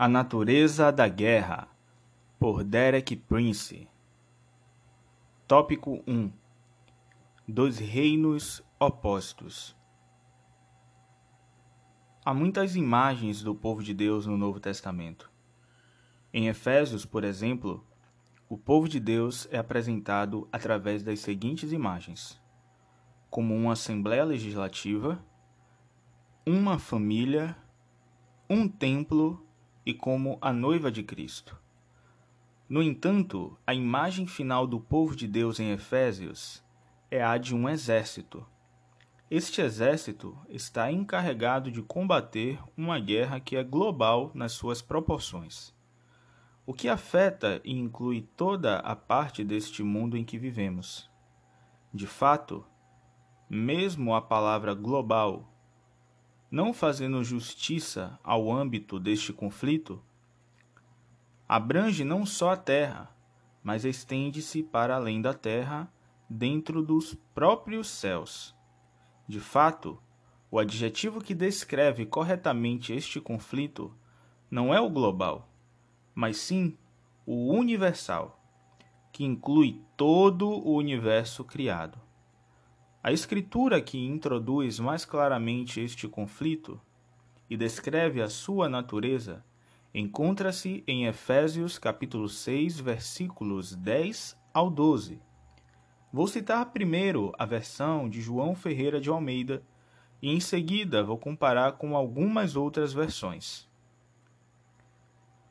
A Natureza da Guerra, por Derek Prince. Tópico 1 Dos Reinos Opostos Há muitas imagens do povo de Deus no Novo Testamento. Em Efésios, por exemplo, o povo de Deus é apresentado através das seguintes imagens: como uma Assembleia Legislativa, uma família, um templo e como a noiva de Cristo. No entanto, a imagem final do povo de Deus em Efésios é a de um exército. Este exército está encarregado de combater uma guerra que é global nas suas proporções, o que afeta e inclui toda a parte deste mundo em que vivemos. De fato, mesmo a palavra global não fazendo justiça ao âmbito deste conflito, abrange não só a Terra, mas estende-se para além da Terra, dentro dos próprios céus. De fato, o adjetivo que descreve corretamente este conflito não é o global, mas sim o universal, que inclui todo o universo criado. A escritura que introduz mais claramente este conflito e descreve a sua natureza encontra-se em Efésios capítulo 6, versículos 10 ao 12. Vou citar primeiro a versão de João Ferreira de Almeida e em seguida vou comparar com algumas outras versões.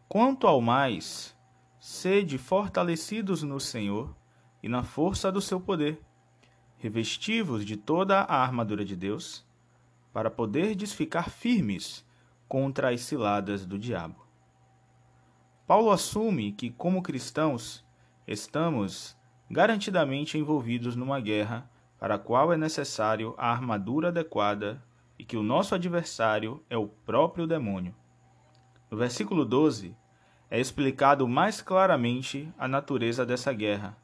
Quanto ao mais, sede fortalecidos no Senhor e na força do seu poder revestivos de toda a armadura de Deus, para poderdes ficar firmes contra as ciladas do diabo. Paulo assume que, como cristãos, estamos garantidamente envolvidos numa guerra para a qual é necessário a armadura adequada e que o nosso adversário é o próprio demônio. No versículo 12, é explicado mais claramente a natureza dessa guerra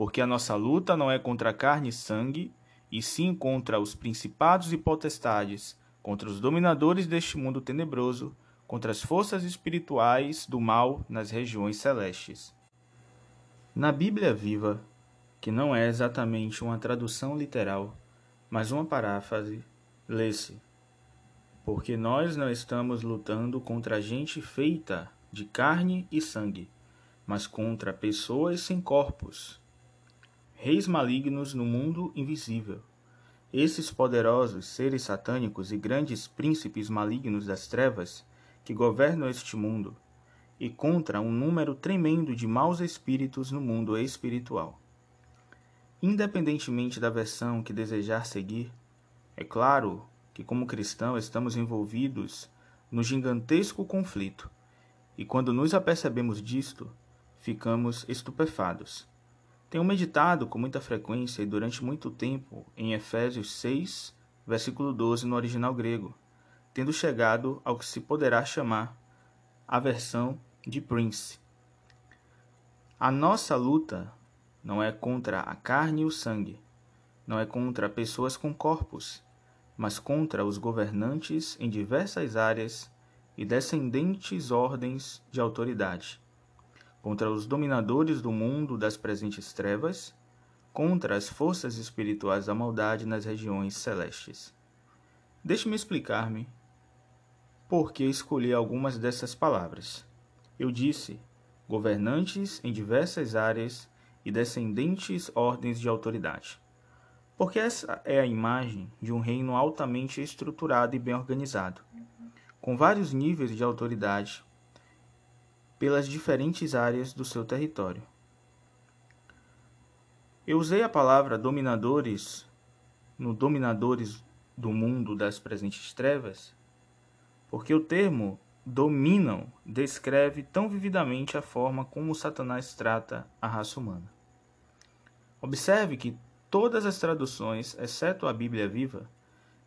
porque a nossa luta não é contra carne e sangue, e sim contra os principados e potestades, contra os dominadores deste mundo tenebroso, contra as forças espirituais do mal nas regiões celestes. Na Bíblia Viva, que não é exatamente uma tradução literal, mas uma paráfrase, lê-se: Porque nós não estamos lutando contra gente feita de carne e sangue, mas contra pessoas sem corpos reis malignos no mundo invisível. Esses poderosos seres satânicos e grandes príncipes malignos das trevas que governam este mundo, e contra um número tremendo de maus espíritos no mundo espiritual. Independentemente da versão que desejar seguir, é claro que, como cristão, estamos envolvidos no gigantesco conflito, e quando nos apercebemos disto, ficamos estupefados tenho meditado com muita frequência e durante muito tempo em Efésios 6, versículo 12 no original grego, tendo chegado ao que se poderá chamar a versão de Prince. A nossa luta não é contra a carne e o sangue, não é contra pessoas com corpos, mas contra os governantes em diversas áreas e descendentes ordens de autoridade contra os dominadores do mundo das presentes trevas, contra as forças espirituais da maldade nas regiões celestes. Deixe-me explicar-me por que escolhi algumas dessas palavras. Eu disse governantes em diversas áreas e descendentes ordens de autoridade. Porque essa é a imagem de um reino altamente estruturado e bem organizado, com vários níveis de autoridade pelas diferentes áreas do seu território. Eu usei a palavra dominadores no dominadores do mundo das presentes trevas, porque o termo dominam descreve tão vividamente a forma como Satanás trata a raça humana. Observe que todas as traduções, exceto a Bíblia Viva,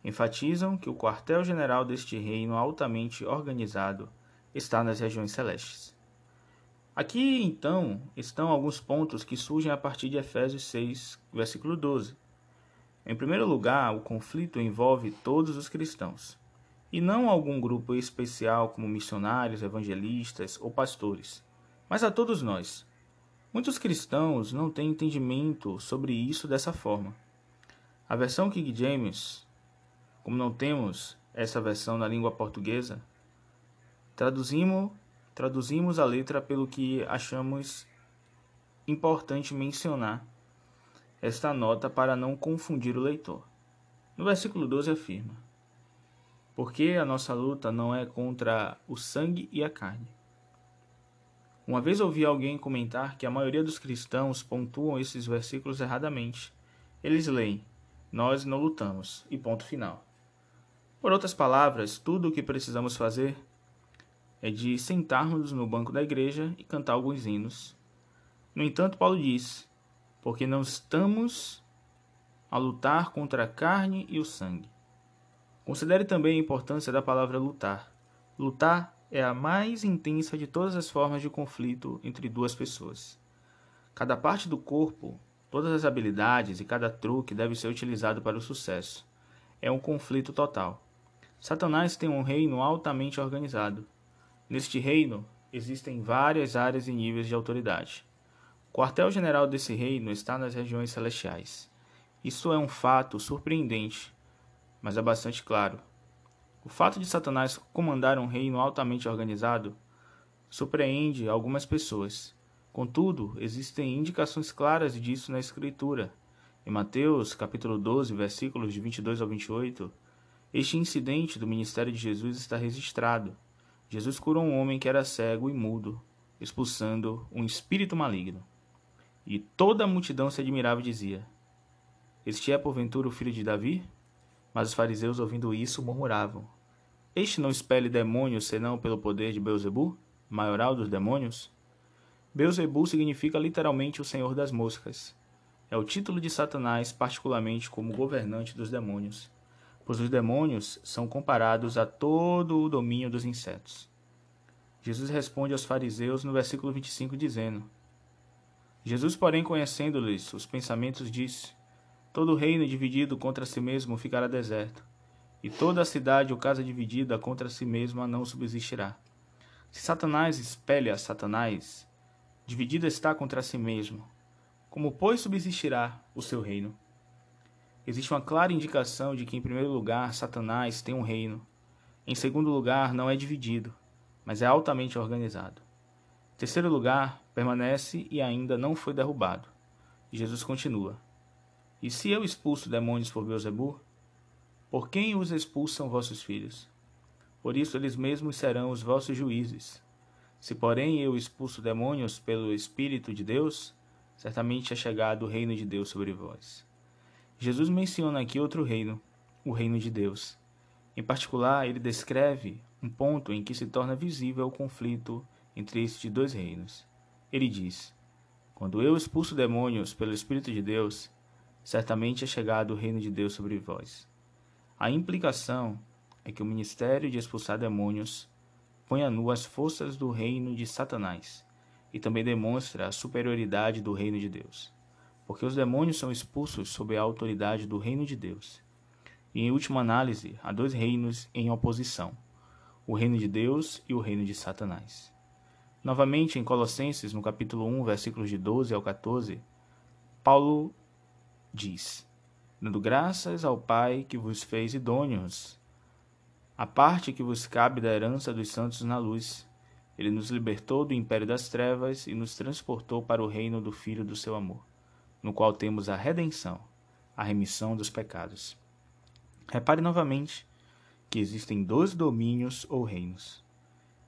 enfatizam que o quartel-general deste reino altamente organizado está nas regiões celestes. Aqui, então, estão alguns pontos que surgem a partir de Efésios 6, versículo 12. Em primeiro lugar, o conflito envolve todos os cristãos. e não algum grupo especial como missionários, evangelistas ou pastores, mas a todos nós. Muitos cristãos não têm entendimento sobre isso dessa forma. A versão King James, como não temos essa versão na língua portuguesa, traduzimos, traduzimos a letra pelo que achamos importante mencionar esta nota para não confundir o leitor. No versículo 12 afirma: Porque a nossa luta não é contra o sangue e a carne. Uma vez ouvi alguém comentar que a maioria dos cristãos pontuam esses versículos erradamente. Eles leem: Nós não lutamos, e ponto final. Por outras palavras, tudo o que precisamos fazer é de sentarmos no banco da igreja e cantar alguns hinos. No entanto, Paulo diz: porque não estamos a lutar contra a carne e o sangue. Considere também a importância da palavra lutar. Lutar é a mais intensa de todas as formas de conflito entre duas pessoas. Cada parte do corpo, todas as habilidades e cada truque deve ser utilizado para o sucesso. É um conflito total. Satanás tem um reino altamente organizado. Neste reino existem várias áreas e níveis de autoridade. O quartel-general desse reino está nas regiões celestiais. Isso é um fato surpreendente, mas é bastante claro. O fato de Satanás comandar um reino altamente organizado surpreende algumas pessoas. Contudo, existem indicações claras disso na Escritura. Em Mateus, capítulo 12, versículos de 22 ao 28, este incidente do ministério de Jesus está registrado. Jesus curou um homem que era cego e mudo, expulsando um espírito maligno. E toda a multidão se admirava e dizia: Este é porventura o filho de Davi? Mas os fariseus, ouvindo isso, murmuravam: Este não expele demônios senão pelo poder de Beuzebu, maioral dos demônios? Beuzebu significa literalmente o senhor das moscas. É o título de Satanás, particularmente como governante dos demônios, pois os demônios são comparados a todo o domínio dos insetos. Jesus responde aos fariseus no versículo 25, dizendo: Jesus, porém, conhecendo-lhes os pensamentos, disse: Todo reino dividido contra si mesmo ficará deserto, e toda cidade ou casa dividida contra si mesma não subsistirá. Se Satanás espelha Satanás, dividido está contra si mesmo. Como, pois, subsistirá o seu reino? Existe uma clara indicação de que, em primeiro lugar, Satanás tem um reino. Em segundo lugar, não é dividido, mas é altamente organizado. Em terceiro lugar, permanece e ainda não foi derrubado. Jesus continua: E se eu expulso demônios por Beuzebu, por quem os expulsam vossos filhos? Por isso eles mesmos serão os vossos juízes. Se, porém, eu expulso demônios pelo Espírito de Deus, certamente é chegado o reino de Deus sobre vós. Jesus menciona aqui outro reino, o reino de Deus. Em particular, ele descreve um ponto em que se torna visível o conflito entre estes dois reinos. Ele diz: Quando eu expulso demônios pelo Espírito de Deus, certamente é chegado o reino de Deus sobre vós. A implicação é que o ministério de expulsar demônios põe a nu as forças do reino de Satanás e também demonstra a superioridade do reino de Deus, porque os demônios são expulsos sob a autoridade do reino de Deus. E em última análise, há dois reinos em oposição: o reino de Deus e o reino de Satanás. Novamente, em Colossenses, no capítulo 1, versículos de 12 ao 14, Paulo diz: Dando graças ao Pai que vos fez idôneos, a parte que vos cabe da herança dos santos na luz. Ele nos libertou do império das trevas e nos transportou para o reino do Filho do seu amor, no qual temos a redenção, a remissão dos pecados. Repare novamente que existem dois domínios ou reinos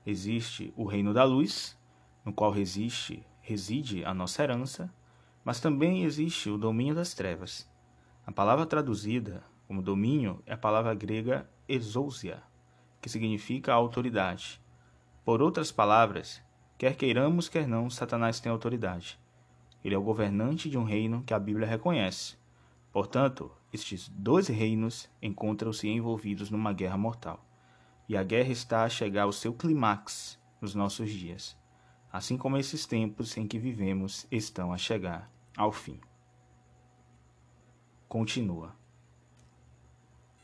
existe o reino da luz, no qual resiste, reside a nossa herança, mas também existe o domínio das trevas. A palavra traduzida como domínio é a palavra grega exousia, que significa autoridade. Por outras palavras, quer queiramos, quer não, Satanás tem autoridade. Ele é o governante de um reino que a Bíblia reconhece. Portanto, estes dois reinos encontram-se envolvidos numa guerra mortal e a guerra está a chegar ao seu clímax nos nossos dias, assim como esses tempos em que vivemos estão a chegar ao fim. Continua.